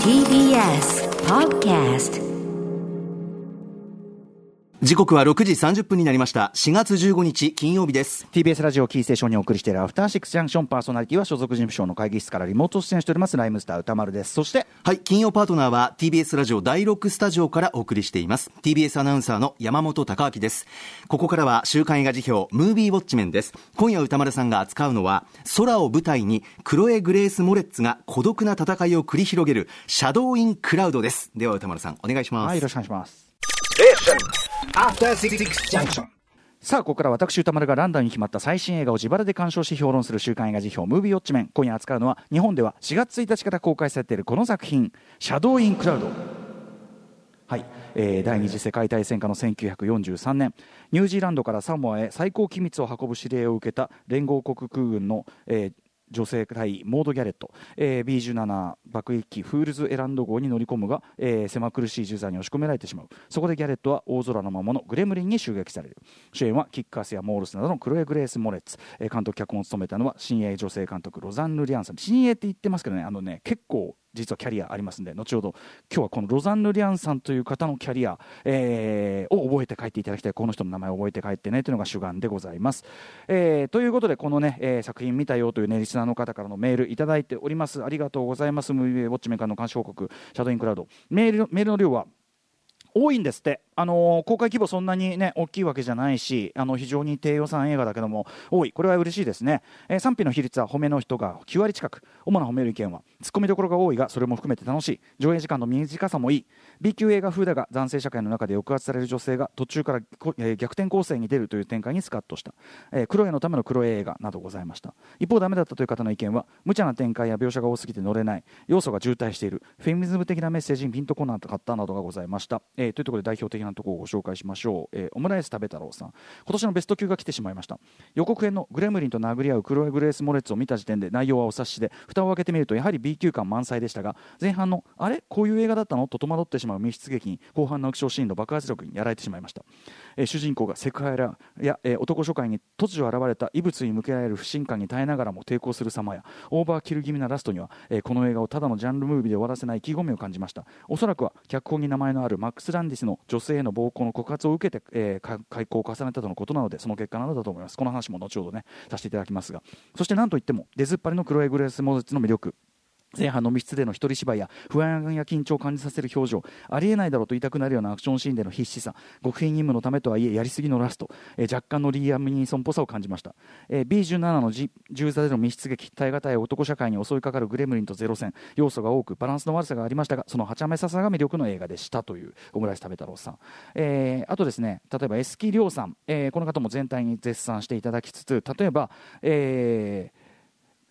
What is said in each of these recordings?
TBS Podcast 時刻は6時30分になりました。4月15日金曜日です。TBS ラジオキーステーションにお送りしているアフターシックスジャンクションパーソナリティは所属事務所の会議室からリモート出演しております。ライムスター歌丸です。そしてはい金曜パートナーは TBS ラジオ第6スタジオからお送りしています。TBS アナウンサーの山本貴明です。ここからは週刊映画辞表ムービーウォッチメンです。今夜歌丸さんが扱うのは空を舞台にクロエ・グレース・モレッツが孤独な戦いを繰り広げるシャドウ・イン・クラウドです。では宇多丸さんお願いします、はいよろしくお願いします After Six Junction. さあここから私宇多丸がランダムに決まった最新映画を自腹で鑑賞し評論する週刊映画時評ムービーウォッチメン。今夜扱うのは日本では4月1日から公開されているこの作品「シャドウ・イン・クラウド」はい、えー第二次世界大戦下の1943年ニュージーランドからサモアへ最高機密を運ぶ指令を受けた連合国空軍の、えー女性大尉モード・ギャレット、えー B17 爆撃機フールズ・エランド号に乗り込むが、えー狭苦しい銃座に押し込められてしまう。そこでギャレットは大空の魔物グレムリンに襲撃される。主演はキック・アスやモールスなどのクロエ・グレース・モレッツ、えー監督脚本を務めたのは新鋭女性監督ロザンヌ・リアンさん。新鋭って言ってますけどねあのね結構実はキャリアありますんで後ほど今日はこのロザンヌ・リアンさんという方のキャリア、えーを覚えて帰っていただきたいこの人の名前を覚えて帰ってねというのが主眼でございます、えーということでこのね、えー作品見たよというねリスナーの方からのメールいただいております。ありがとうございます。ムービーウォッチメーカーの監視報告シャドウインクラウド。メールのメールの量は多いんですって、あのー公開規模そんなにね大きいわけじゃないしあの非常に低予算映画だけども多いこれは嬉しいですね、えー賛否の比率は褒めの人が9割近く。主な褒める意見はツッコミどころが多いがそれも含めて楽しい。上映時間の短さもいい。B 級映画風だが男性社会の中で抑圧される女性が途中から、えー逆転構成に出るという展開にスカッとした、えー、クロエのためのクロエ映画などございました。一方ダメだったという方の意見は無茶な展開や描写が多すぎて乗れない。要素が渋滞している。フェミニズム的なメッセージにピンとこなかったなどがございました、えーというところで代表的ななところをご紹介しましょう、えーオムライス食べ太郎さん。今年のベスト級が来てしまいました。予告編のグレムリンと殴り合うクロエ・グレース・モレッツを見た時点で内容はお察しで蓋を開けてみるとやはり B 級感満載でしたが前半のあれ？こういう映画だったの？と戸惑ってしまう密室劇に後半のアクションシーンの爆発力にやられてしまいました、え主人公がセクハラや、え男諸会に突如現れた異物に向けられる不信感に耐えながらも抵抗する様やオーバーキル気味なラストには、えこの映画をただのジャンルムービーで終わらせない意気込みを感じました。おそらくは脚本に名前のあるマックス・ランディスの女性への暴行の告発を受けて、えー開口を重ねたとのことなのでその結果なのだと思います。この話も後ほどねさせていただきますが。そして何といっても出ずっぱりのクロエ・グレース・モゼツの魅力。前半の密室での一人芝居や不安や緊張を感じさせる表情ありえないだろうと言いたくなるようなアクションシーンでの必死さ極秘任務のためとはいえやりすぎのラスト、えー若干のリーアム・ニーソンっぽさを感じました、えー B17 の銃座での密室劇耐え難い男社会に襲いかかるグレムリンとゼロ戦要素が多くバランスの悪さがありましたがそのはちゃめささが魅力の映画でしたというオムライス食べ太郎さん、えーあとですね例えばエスキリョウさん、えーこの方も全体に絶賛していただきつつ例えば、えー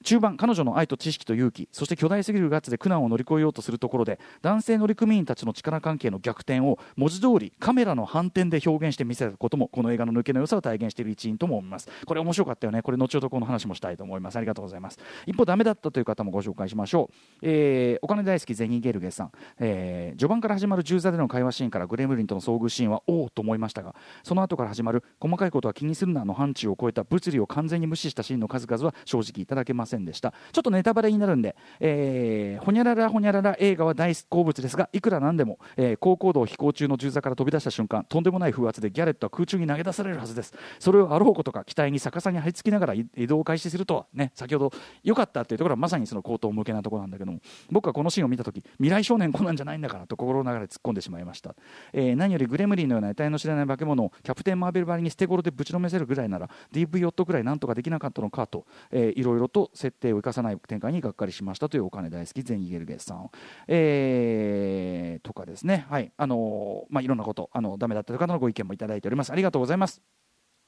中盤彼女の愛と知識と勇気そして巨大すぎるガッツで苦難を乗り越えようとするところで男性乗組員たちの力関係の逆転を文字通りカメラの反転で表現して見せたこともこの映画の抜けの良さを体現している一因とも思います。これ面白かったよね。これ後ほどこの話もしたいと思います。ありがとうございます一方ダメだったという方もご紹介しましょう、えーお金大好きゼニーゲルゲさん、えー序盤から始まる銃座での会話シーンからグレムリンとの遭遇シーンはおおと思いましたがその後から始まる細かいことは気にするなの範疇を超えた物理を完全に無視したシーンの数々は正直いただけません。でした。ちょっとネタバレになるんで、えーほにゃららほにゃらら映画は大好物ですがいくらなんでも、えー高高度を飛行中の銃座から飛び出した瞬間とんでもない風圧でギャレットは空中に投げ出されるはずです。それをあろうことか機体に逆さに張り付きながら移動を開始するとはね先ほど良かったっていうところはまさにその口頭向けなところなんだけども僕はこのシーンを見た時未来少年コナンじゃないんだからと心の流れ突っ込んでしまいました、えー何よりグレムリンのような得体の知らない化け物をキャプテン・マーベルばりに捨て頃でぶちのめせるぐらいなら DV 夫ぐらいなんとかできなかったのかと、えーいろいろと設定を生かさない展開にがっかりしましたというお金大好きゼンイゲルゲスさん、えーとかですね。はい。あのまあいろんなことあのダメだったという方のご意見もいただいております。ありがとうございます。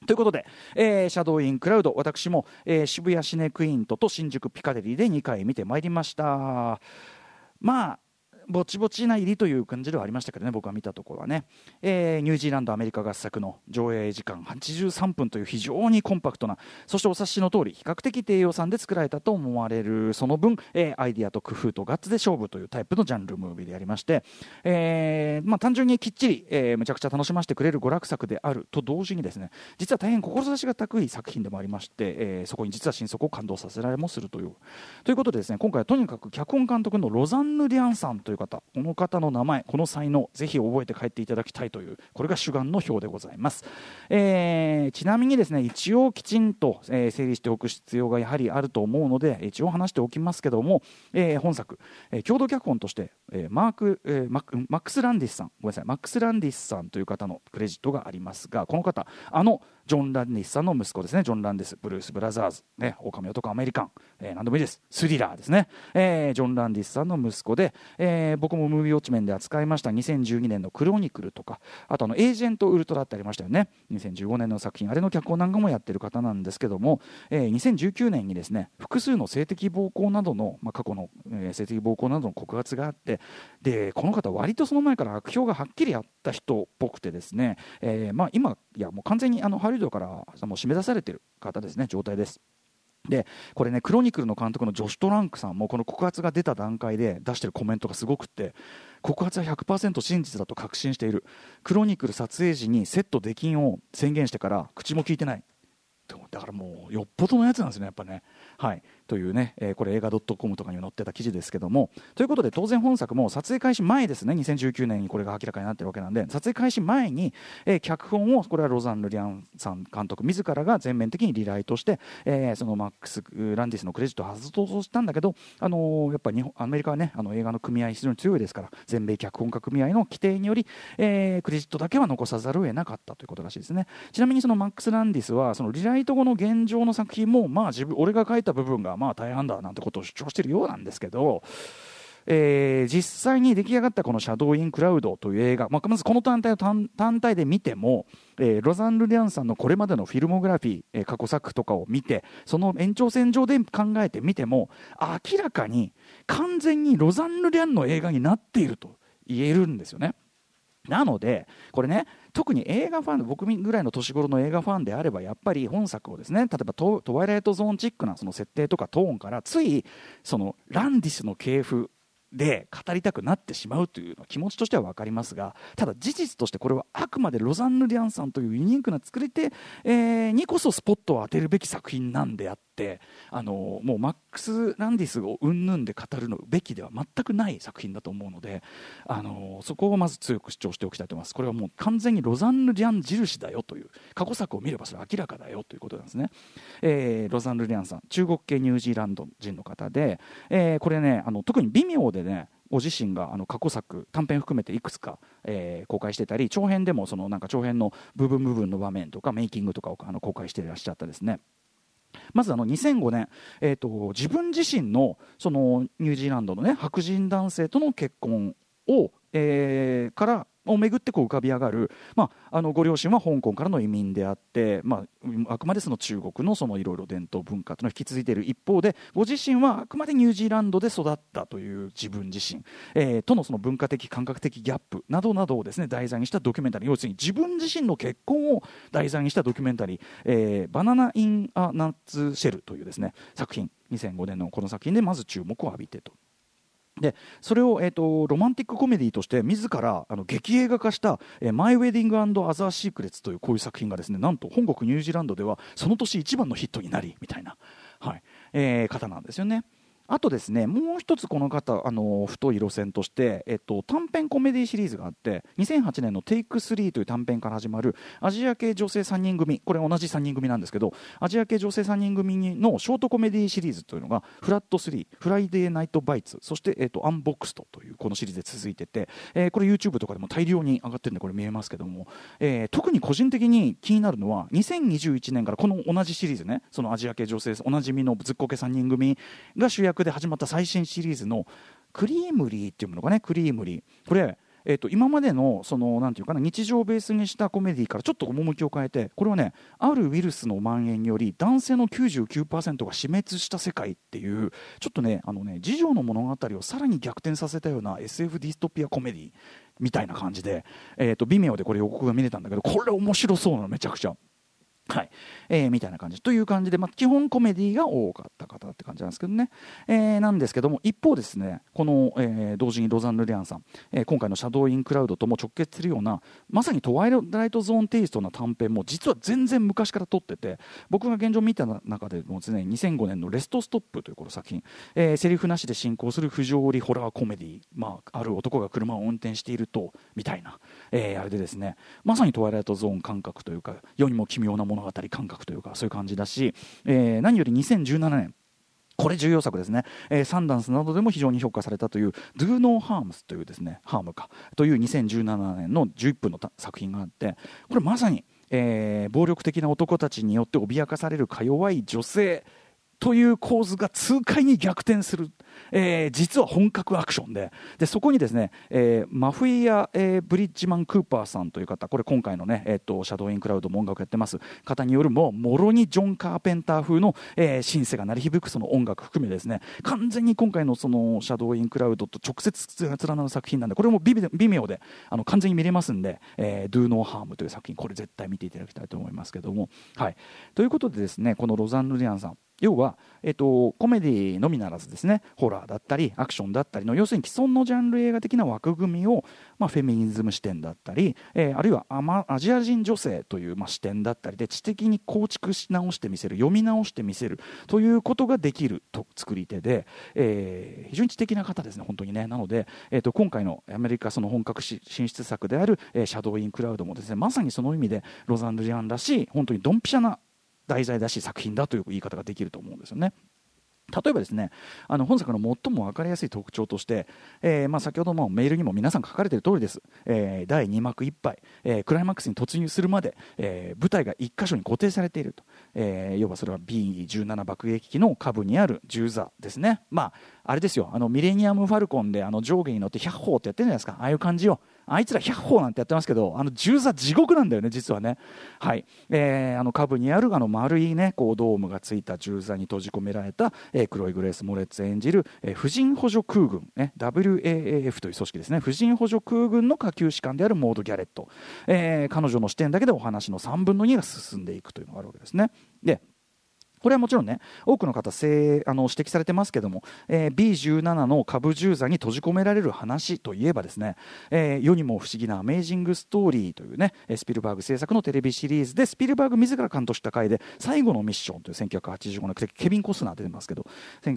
ということで、えーシャドウインクラウド、私も、えー渋谷シネクイントと新宿ピカデリーで2回見てまいりました。まあぼちぼちな入りという感じではありましたけどね、僕は見たところはね、えーニュージーランド、アメリカ合作の上映時間83分という非常にコンパクトな、そしてお察しの通り、比較的低予算で作られたと思われる、その分、えーアイディアと工夫とガッツで勝負というタイプのジャンルムービーでありまして、えーまあ、単純にきっちり、えーむちゃくちゃ楽しませてくれる娯楽作であると同時にですね、実は大変志が高い作品でもありまして、えーそこに実は心底を感動させられもするという。ということでですね、今回はとにかく脚本監督のロザンヌ・リアンさんという方、この方の名前、この才能、ぜひ覚えて帰っていただきたいという、これが主眼の表でございます。えーちなみにですね、一応きちんと、えー整理しておく必要がやはりあると思うので、一応話しておきますけども、えー本作、えー共同脚本として、えーマーク、えーママックス・ランディスさん、ごめんなさい、マックス・ランディスさんという方のクレジットがありますが、この方、あのジョン・ランディスさんの息子ですね、ジョン・ランディス、ブルース・ブラザーズ、ね、狼男アメリカン、えー何でもいいです、スリラーですね、えージョン・ランディスさんの息子で、えー僕もムービーウォッチメンで扱いました。2012年のクロニクルとか、あとあのエージェント・ウルトラってありましたよね、2015年の作品、あれの脚本なんかもやってる方なんですけども、えー2019年にですね複数の性的暴行などの、まあ、過去の、えー性的暴行などの告発があって、でこの方、割とその前から悪評がはっきりあった人っぽくてですね、えーまあ、今、いやもう完全にあのハリウッドからもう締め出されてる方ですね、状態です。でこれね、クロニクルの監督のジョシュ・トランクさんもこの告発が出た段階で出してるコメントがすごくって告発は100%真実だと確信しているクロニクル撮影時にセット出禁を宣言してから口も聞いてないだからもうよっぽどのやつなんですね、やっぱね。はい、というね、えーこれ映画 .com とかに載ってた記事ですけどもということで当然本作も撮影開始前ですね2019年にこれが明らかになってるわけなんで撮影開始前に、えー脚本をこれはロザン・ルリアンさん監督自らが全面的にリライトして、えーそのマックス・ランディスのクレジットを外そうしたんだけど、あのーやっぱ日本アメリカはねあの映画の組合非常に強いですから全米脚本家組合の規定により、えークレジットだけは残さざるを得なかったということらしいですね。ちなみにそのマックス・ランディスはそのリライト後の現状の作品もまあ自分俺が書いた部分がまあ大半だなんてことを主張しているようなんですけどえー実際に出来上がったこの「シャドウ・イン・クラウド」という映画、まあ、まずこの単体を単体で見ても、えーロザン・ルリアンさんのこれまでのフィルモグラフィー、えー過去作とかを見てその延長線上で考えてみても明らかに完全にロザン・ルリアンの映画になっていると言えるんですよね。なので、これね、特に映画ファン、僕ぐらいの年頃の映画ファンであれば、やっぱり本作をですね、例えばトトワイライトゾーンチックなその設定とかトーンから、ついそのランディスの系譜で語りたくなってしまうというのは気持ちとしては分かりますが、ただ事実としてこれはあくまでロザンヌ・リアンさんというユニークな作り手、えーにこそスポットを当てるべき作品なんであって、あのもうマックス・ランディスをうんぬんで語るのべきでは全くない作品だと思うので、あのそこをまず強く主張しておきたいと思います。これはもう完全にロザンヌ・リアン印だよという過去作を見ればそれは明らかだよということなんですね。えーロザンヌ・リアンさん中国系ニュージーランド人の方で、えーこれねあの特に微妙でねご自身があの過去作短編含めていくつか、えー公開してたり長編でもそのなんか長編の部分部分の場面とかメイキングとかをあの公開していらっしゃったですね。まずあの2005年、えー、と自分自身のそのニュージーランドの、ね、白人男性との結婚を、えーからをめぐってこう浮かび上がる、まあ、あのご両親は香港からの移民であって、まあ、あくまでその中国のいろいろ伝統文化というのを引き継いでいる一方でご自身はあくまでニュージーランドで育ったという自分自身、えーとのその文化的感覚的ギャップなどなどをですね題材にしたドキュメンタリー。要するに自分自身の結婚を題材にしたドキュメンタリー「えーバナナ・イン・ア・ナッツ・シェル」というですね作品。2005年のこの作品でまず注目を浴びてと。でそれを、えー、とロマンティックコメディとして自らあの劇映画化した「えマイ・ウェディング・アンド・アザー・シークレッツ」というこういう作品がですねなんと本国ニュージーランドではその年一番のヒットになりみたいな、はいえー方なんですよね。あとですねもう一つこの方あの太い路線として、えっと、短編コメディシリーズがあって2008年の「テイク3という短編から始まるアジア系女性3人組これ同じ3人組なんですけどアジア系女性3人組のショートコメディシリーズというのが「フラット3」「フライデーナイトバイツ」そして、えっと「アンボックスト」というこのシリーズで続いてて、えーこれ YouTube とかでも大量に上がってるんでこれ見れますけども、えー特に個人的に気になるのは2021年からこの同じシリーズねそのアジア系女性おなじみのずっこけ3人組が主役で始まった最新シリーズのクリーマリーっていうものがね？クリーマリーこれえー、と今までのそのなんていうかな日常をベースにしたコメディからちょっと趣を変えてこれはねあるウイルスの蔓延により男性の99%が死滅した世界っていうちょっとねあのね次女の物語をさらに逆転させたような SF ディストピアコメディみたいな感じで、えー、と微妙でこれ予告が見れたんだけどこれ面白そうなのめちゃくちゃ。はい。えー、みたいな感じ。という感じで、まあ、基本コメディが多かった方って感じなんですけどね、えー、なんですけども一方ですねこの、えー、同時にロザンヌ・リアンさん、えー、今回の「シャドウ・イン・クラウド」とも直結するようなまさにトワイライト・ゾーンテイストな短編も実は全然昔から撮ってて僕が現状見た中でもですね2005年の「レスト・ストップ」というこの作品、えー、セリフなしで進行する不条理ホラーコメディ、まあ、ある男が車を運転しているとみたいな、えー、あれでですねまさにトワイライト・ゾーン感覚というか世にも奇妙なもの物語感覚というかそういう感じだし、えー、何より2017年これ重要作ですね、えー、サンダンスなどでも非常に評価されたという「Do No Harms」というですねハームかという2017年の11分の作品があってこれまさに、えー、暴力的な男たちによって脅かされるか弱い女性という構図が痛快に逆転する、えー、実は本格アクションで。でそこにですね、えー、マフィア、えー、ブリッジマン・クーパーさんという方。これ今回のね、えーと、シャドウインクラウドも音楽やってます。方によるももろにジョン・カーペンター風の、えー、シンセが鳴り響くその音楽含めですね。完全に今回のそのシャドウインクラウドと直接連なる作品なんでこれも微妙であの完全に見れますんで「えー、Do No Harm」という作品。これ絶対見ていただきたいと思いますけども。はい、ということでですねこのロザン・ルリアンさん。要は、えっと、コメディのみならずですねホラーだったりアクションだったりの要するに既存のジャンル映画的な枠組みを、まあ、フェミニズム視点だったり、えー、あるいはアマアジア人女性という、まあ、視点だったりで知的に構築し直してみせる読み直してみせるということができると作り手で、えー、非常に知的な方ですね本当にね。なので、えーと、今回のアメリカその本格進出作である、えー、シャドウインクラウドもですねまさにその意味でロザンドリアンらしい本当にドンピシャな題材だし作品だという言い方ができると思うんですよね。例えばですねあの本作の最も分かりやすい特徴として、えーまあ、先ほどもメールにも皆さん書かれている通りです、えー、第2幕いっぱい、えー、クライマックスに突入するまで、えー、舞台が1箇所に固定されていると、えー、要はそれは B17 爆撃機の下部にある銃座ですね、まあ、あれですよ。あのミレニアム・ファルコンであの上下に乗って100砲ってやってるじゃないですか。ああいう感じよ。あいつら100砲なんてやってますけど、あの銃座地獄なんだよね、実はね。はい。えー、あの下部にあるあの丸いね、こうドームがついた銃座に閉じ込められた、えー、黒いグレース・モレッツ演じる、えー、婦人補助空軍、ね、WAAF という組織ですね。婦人補助空軍の下級士官であるモード・ギャレット。えー、彼女の視点だけでお話の3分の2が進んでいくというのがあるわけですね。で、これはもちろんね多くの方せあの指摘されてますけども、えー、B17 の株重座に閉じ込められる話といえばですね、えー、世にも不思議なアメージングストーリーというねスピルバーグ制作のテレビシリーズでスピルバーグ自ら監督した回で最後のミッションという1985年ケビン・コスナー出てますけど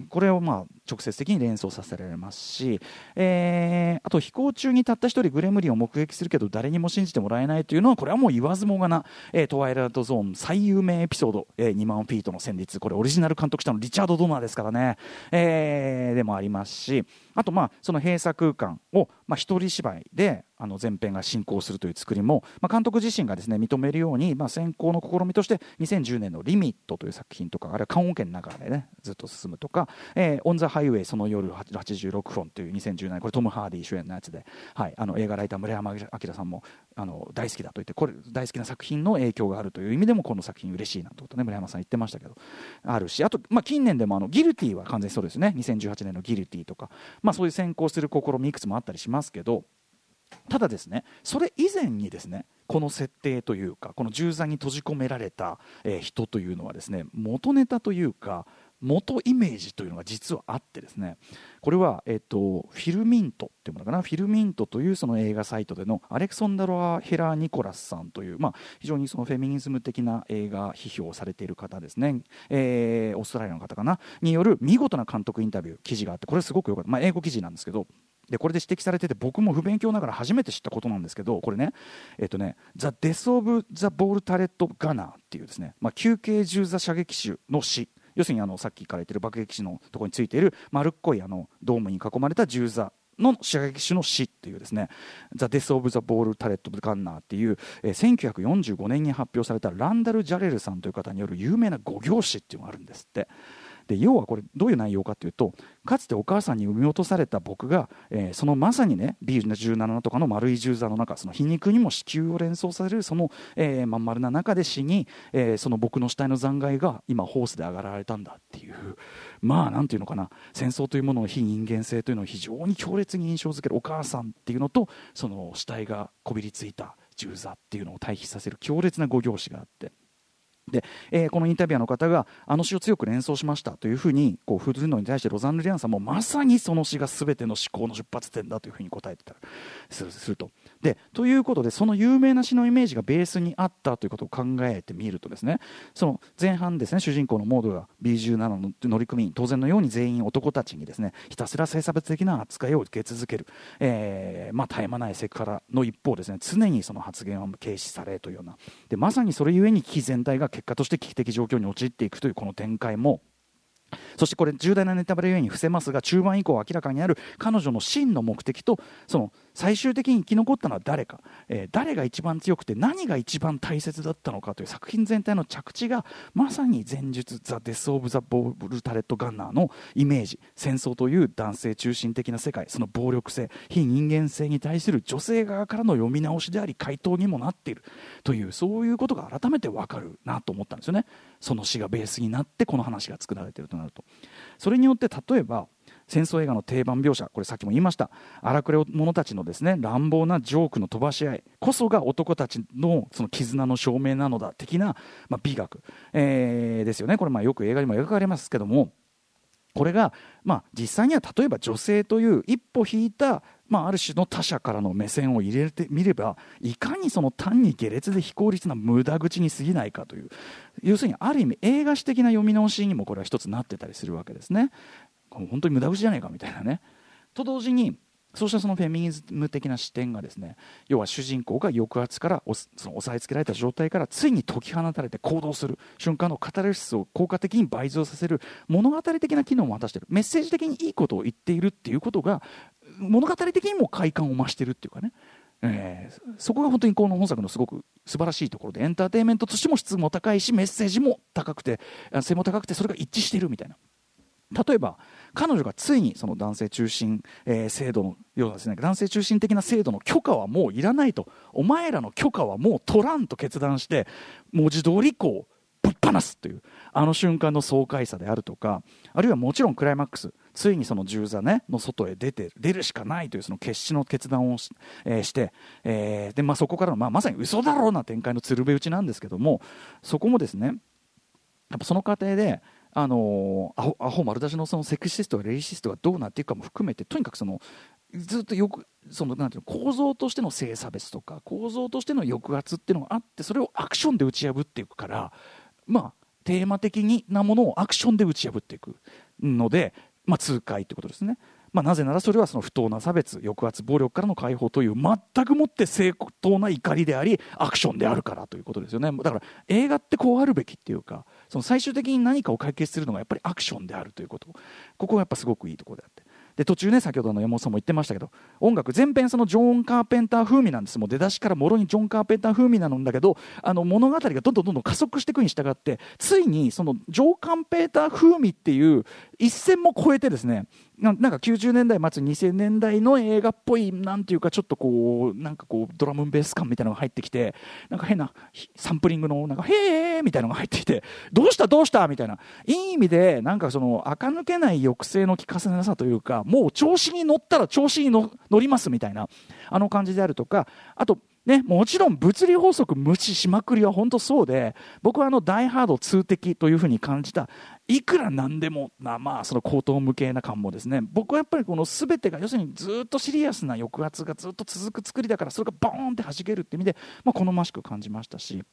これをまあ直接的に連想させられますし、えー、あと飛行中にたった一人グレムリンを目撃するけど誰にも信じてもらえないというのはこれはもう言わずもがな、えー、トワイライトゾーン最有名エピソード、えー、2万フィートの戦慄これオリジナル監督したのリチャード・ドナーですからね、えー、でもありますしあとまあその閉鎖空間をまあ一人芝居であの全編が進行するという作りも、まあ、監督自身がですね認めるように、まあ、先行の試みとして2010年の「リミット」という作品とかあるいは棺桶の中でねずっと進むとか「えー、オン・ザ・ハイウェイその夜86分」という2010年これトム・ハーディ主演のやつで、はい、あの映画ライター村山明さんもあの大好きだと言ってこれ大好きな作品の影響があるという意味でもこの作品嬉しいなとことね村山さん言ってましたけどあるしあと、まあ、近年でもあのギルティは完全にそうですね2018年のギルティとか、まあ、そういう先行する試みいくつもあったりしますけどただですねそれ以前にですねこの設定というかこの銃座に閉じ込められた、えー、人というのはですね元ネタというか元イメージというのが実はあってですねこれは、えっと、フィルミントっていうものかなフィルミントというその映画サイトでのアレクソンダロア・ヘラー・ニコラスさんという、まあ、非常にそのフェミニズム的な映画批評をされている方ですね、えー、オーストラリアの方かなによる見事な監督インタビュー記事があってこれすごくよかった、まあ、英語記事なんですけどでこれで指摘されてて僕も不勉強ながら初めて知ったことなんですけどこれねえっ、とね「ザ・デス・オブ・ザ・ボール・タレット・ガナー」っていうですね、まあ、休憩銃座射撃手の死要するにあのさっきから言ってる爆撃手のところについている丸っこいあのドームに囲まれた銃座の射撃手の死っていうですね「ザ・デス・オブ・ザ・ボール・タレット・ガンナー」っていう、えー、1945年に発表されたランダル・ジャレルさんという方による有名な五行詩っていうのがあるんですって。で要はこれどういう内容かというとかつてお母さんに産み落とされた僕が、えーそのまさにね B17 とかの丸い銃座の中その皮肉にも子宮を連想させるその、えーまん丸な中で死に、えーその僕の死体の残骸が今ホースで上がられたんだっていうまあなんていうのかな戦争というものの非人間性というのを非常に強烈に印象づけるお母さんっていうのとその死体がこびりついた銃座っていうのを対比させる強烈な語行詞があって。で、えーこのインタビュアーの方があの詩を強く連想しましたというふうにこう振るのに対してロザンヌ・リアンさんもまさにその詩が全ての思考の出発点だというふうに答えてたりすると。でということでその有名な詩のイメージがベースにあったということを考えてみるとですねその前半ですね主人公のモードが B17 の乗組員当然のように全員男たちにですねひたすら性差別的な扱いを受け続ける、えーまあ、絶え間ないセクハラの一方ですね常にその発言は軽視されというような。でまさにそれゆえに危機全体が結果として危機的状況に陥っていくというこの展開も。そしてこれ重大なネタバレゆえに伏せますが中盤以降明らかになる彼女の真の目的とその最終的に生き残ったのは誰か、えー誰が一番強くて何が一番大切だったのかという作品全体の着地がまさに前述「ザ・デス・オブ・ザ・ボールタレット・ガンナー」のイメージ。戦争という男性中心的な世界。その暴力性非人間性に対する女性側からの読み直しであり回答にもなっているというそういうことが改めて分かるなと思ったんですよね。その詩がベースになってこの話が作られているとなると。それによって例えば戦争映画の定番描写これさっきも言いました。荒くれ者たちのですね乱暴なジョークの飛ばし合いこそが男たちのその絆の証明なのだ的な、まあ、美学、えーですよね。これまあよく映画にも描かれますけどもこれが、まあ、実際には例えば女性という一歩引いた、まあ、ある種の他者からの目線を入れてみればいかにその単に下劣で非効率な無駄口に過ぎないかという要するにある意味映画史的な読み直しにもこれは一つなってたりするわけですね。本当に無駄口じゃないかみたいなね。と同時にそうしたそのフェミニズム的な視点がですね要は主人公が抑圧からその押さえつけられた状態からついに解き放たれて行動する瞬間のカタルシスを効果的に倍増させる物語的な機能も果たしている。メッセージ的にいいことを言っているっていうことが物語的にも快感を増しているっていうかね。えーそこが本当にこの本作のすごく素晴らしいところでエンターテインメントとしても質も高いしメッセージも高くてあ性も高くてそれが一致しているみたいな。例えば彼女がついにその男性中心、えー制度のようなですね男性中心的な制度の許可はもういらないとお前らの許可はもう取らんと決断して文字通りこうぶっ放すというあの瞬間の爽快さであるとかあるいはもちろんクライマックスついにその銃座、ね、の外へ出て出るしかないというその決死の決断をし,、えーして、えーでまあ、そこからの、まあ、まさに嘘だろうな展開の鶴瓶打ちなんですけどもそこもですねやっぱその過程で、あのアホアホ丸出しのそのセクシストやレイシストがどうなっていくかも含めてとにかくそのずっとよくそのなんていうの構造としての性差別とか構造としての抑圧っていうのがあってそれをアクションで打ち破っていくからまあテーマ的なものをアクションで打ち破っていくので、まあ、痛快ということですね。まあ、なぜならそれはその不当な差別抑圧暴力からの解放という全くもって正当な怒りでありアクションであるからということですよねだから映画ってこうあるべきっていうかその最終的に何かを解決するのがやっぱりアクションであるということ。ここがやっぱすごくいいところであって。で途中ね先ほどの山本さんも言ってましたけど音楽全編そのジョン・カーペンター風味なんです。もう出だしからもろにジョン・カーペンター風味なんだけどあの物語がどんどんどんどん加速していくに従ってついにそのジョー・カーペンター風味っていう一線も越えてですねなんか90年代末2000年代の映画っぽいなんていうかちょっとこうなんかこうドラムベース感みたいなのが入ってきてなんか変なサンプリングのなんかへーみたいなのが入ってきてどうしたどうしたみたいな。いい意味でなんかその垢抜けない抑制の効かせなさというかもう調子に乗ったら調子に乗りますみたいなあの感じであるとかあとね、もちろん物理法則無視しまくりは本当そうで僕はあのダイハード通的というふうに感じたいくらなんでもなまあその高等無形な感もですね僕はやっぱりこの全てが要するにずっとシリアスな抑圧がずっと続く作りだからそれがボーンって弾けるって意味で、まあ、好ましく感じましたし。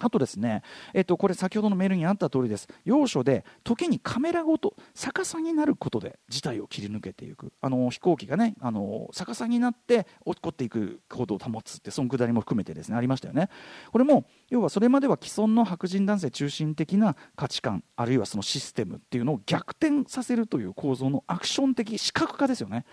あとですね、えっと、これ先ほどのメールにあった通りです。要所で時にカメラごと逆さになることで事態を切り抜けていく。あの飛行機がねあの逆さになって落っこっていく行動を保つってそのくだりも含めてですねありましたよね。これも要はそれまでは既存の白人男性中心的な価値観あるいはそのシステムっていうのを逆転させるという構造のアクション的視覚化ですよね、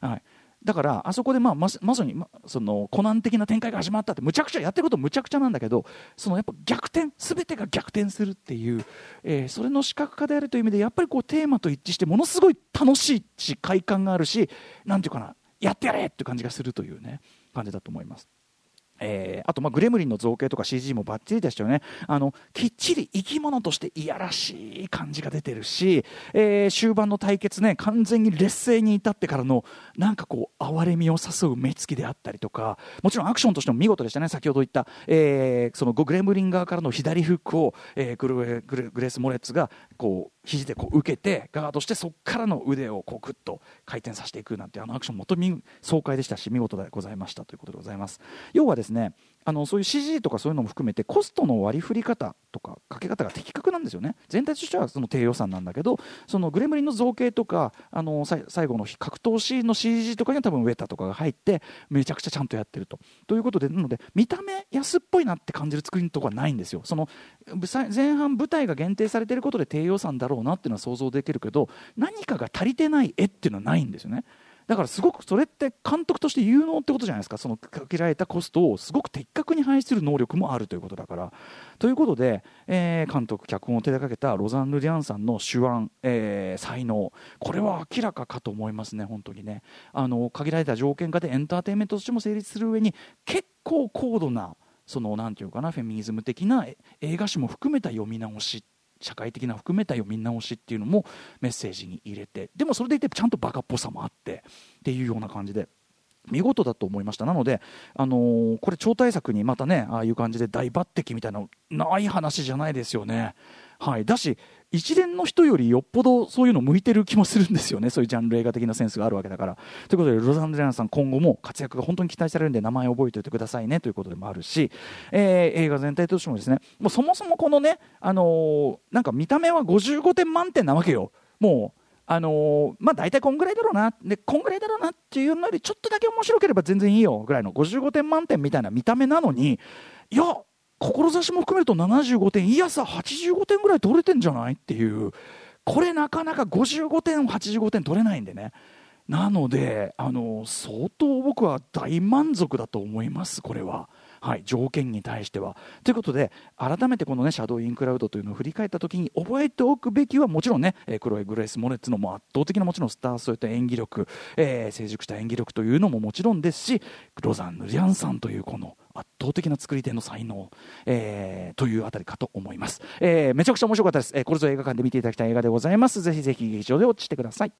はい、だからあそこでまあままさに、ま、そのコナン的な展開が始まったってむちゃくちゃやってることむちゃくちゃなんだけどそのやっぱ逆転全てが逆転するっていう、えーそれの視覚化であるという意味でやっぱりこうテーマと一致してものすごい楽しいし快感があるしなんていうかなやってやれって感じがするというね感じだと思います。えーあと、まあ、グレムリンの造形とか CG もバッチリでしたよね。あのきっちり生き物としていやらしい感じが出てるし、えー終盤の対決ね完全に劣勢に至ってからのなんかこう哀れみを誘う目つきであったりとかもちろんアクションとしても見事でしたね。先ほど言った、えーそのグレムリン側からの左フックを、えーグレグレグレース・モレッツがこう肘でこう受けてガードしてそこからの腕をこうグッと回転させていくなんてあのアクションもとみ爽快でしたし見事でございましたということでございます。要はですねあのそういう CG とかそういうのも含めてコストの割り振り方とかかけ方が的確なんですよね。全体としてはその低予算なんだけどそのグレムリンの造形とかあの最後の格闘シーンの CG とかには多分ウェタとかが入ってめちゃくちゃちゃんとやってると。ということでなので見た目安っぽいなって感じる作りのとこはないんですよ。その前半舞台が限定されてることで低予算だろうなっていうのは想像できるけど何かが足りてない絵っていうのはないんですよね。だからすごくそれって監督として有能ってことじゃないですか。そのかけられたコストをすごく的確に排出する能力もあるということだから。ということで、えー監督脚本を手掛けたロザンヌ・リャンさんの手腕、えー才能。これは明らかかと思いますね本当にね。あの限られた条件下でエンターテインメントとしても成立する上に結構高度なそのなんていうかなフェミニズム的な映画史も含めた読み直し社会的な含めた読み直しっていうのもメッセージに入れてでもそれでいてちゃんとバカっぽさもあってっていうような感じで見事だと思いましたなので、あのーこれ超大作にまたねああいう感じで大抜擢みたいなない話じゃないですよね。はい、だし一連の人よりよっぽどそういうの向いてる気もするんですよね。そういうジャンル映画的なセンスがあるわけだから。ということでロザンゼランさん今後も活躍が本当に期待されるんで名前を覚えておいてくださいねということでもあるし、えー映画全体としてもですね。もうそもそもこのね、あのーなんか見た目は55点満点なわけよ。もうあのーまあ大体こんぐらいだろうな。でこんぐらいだろうなっていうのよりちょっとだけ面白ければ全然いいよぐらいの55点満点みたいな見た目なのにいや志も含めると75点いやさ85点ぐらい取れてんじゃないっていうこれなかなか55点85点取れないんでねなのであの相当僕は大満足だと思いますこれは。はい、条件に対しては。ということで改めてこの、ね、シャドウインクラウドというのを振り返った時に覚えておくべきはもちろんね、えークロエ・グレース・モレッツのも圧倒的なもちろんスターそういった演技力、えー成熟した演技力というのももちろんですしロザンヌ・リャンさんというこの圧倒的な作り手の才能、えーというあたりかと思います、えーめちゃくちゃ面白かったです、えーこれぞ映画館で見ていただきたい映画でございます。ぜひぜひ劇場でウォッチしてください。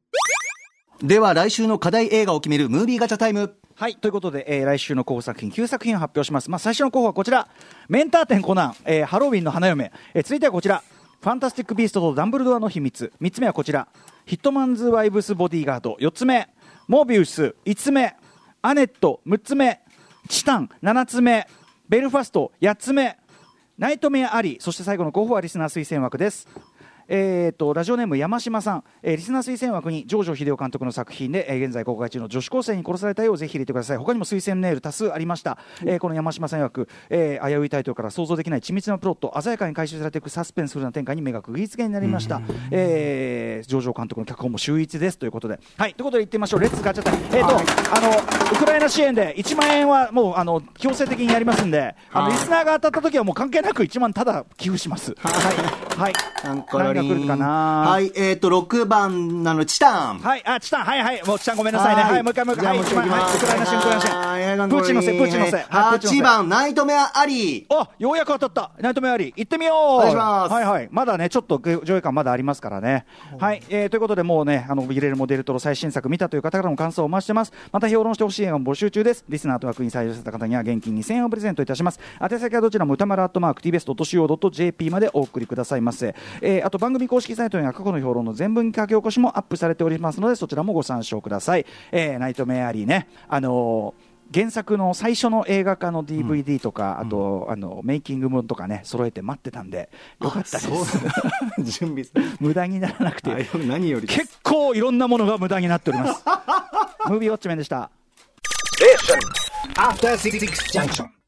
では来週の課題映画を決めるムービーガチャタイムはい、ということで、えー来週の候補作品9作品を発表します。まあ、最初の候補はこちら、メンター店コナン、えーハロウィンの花嫁、えー続いてはこちら、ファンタスティック・ビーストとダンブルドアの秘密、3つ目はこちら、ヒットマンズ・ワイブス・ボディーガード、4つ目、モービウス、5つ目、アネット、6つ目、チタン、7つ目、ベルファスト、8つ目、ナイトメアあり、そして最後の候補はリスナー推薦枠です。えー、とラジオネーム山島さん、えーリスナー推薦枠に上條秀夫監督の作品で、えー現在公開中の女子高生に殺された絵をぜひ入れてください。他にも推薦メール多数ありました、えーこの山島さん曰く、えー危ういタイトルから想像できない緻密なプロット鮮やかに回収されていくサスペンスフルな展開に目が釘付けになりました、えー上條監督の脚本も秀逸ですということで。はいということで行ってみましょう。 Let's ガチャタイムえっ、と、あのウクライナ支援で1万円はもうあの強制的にやりますんであのリスナーが当たった時はもう関係なく1万ただ寄付します。はい。はい。なん何が来るかなはい、えっ、と、6番なの、チタン。はい、あ、チタン、はい、はい、もうチタンごめんなさいね。はい、もう一回、もう一回、はい、ウクライナ支援、ウクライプーチンのせい、プーチンのせい。はいプーチンのせい8。番、ナイトメアアリー。あ、ようやく当たった。ナイトメアアリー。行ってみよう。お願いしますはいはい。まだね、ちょっと上映館まだありますからね。はい。えーということで、もうね、あの、ビレルモデルトロ最新作見たという方からの感想をお待ちしてます。また評論してほしい映画も募集中です。リスナーと枠に採用された方には現金2000円をプレゼントいたします。宛先はどちらも歌丸アットマーク TBS.CO.JP までお送りくださいませ。えーあと番組公式サイトには過去の評論の全文書き起こしもアップされておりますので、そちらもご参照ください。えーナイトメアリーね、あのー原作の最初の映画化の DVD とか、あと、あのメイキング本とかね揃えて待ってたんでよかったです。そう。準備。無駄にならなくて。あ何より結構いろんなものが無駄になっております。ムービーウォッチメンでした。Six Junction.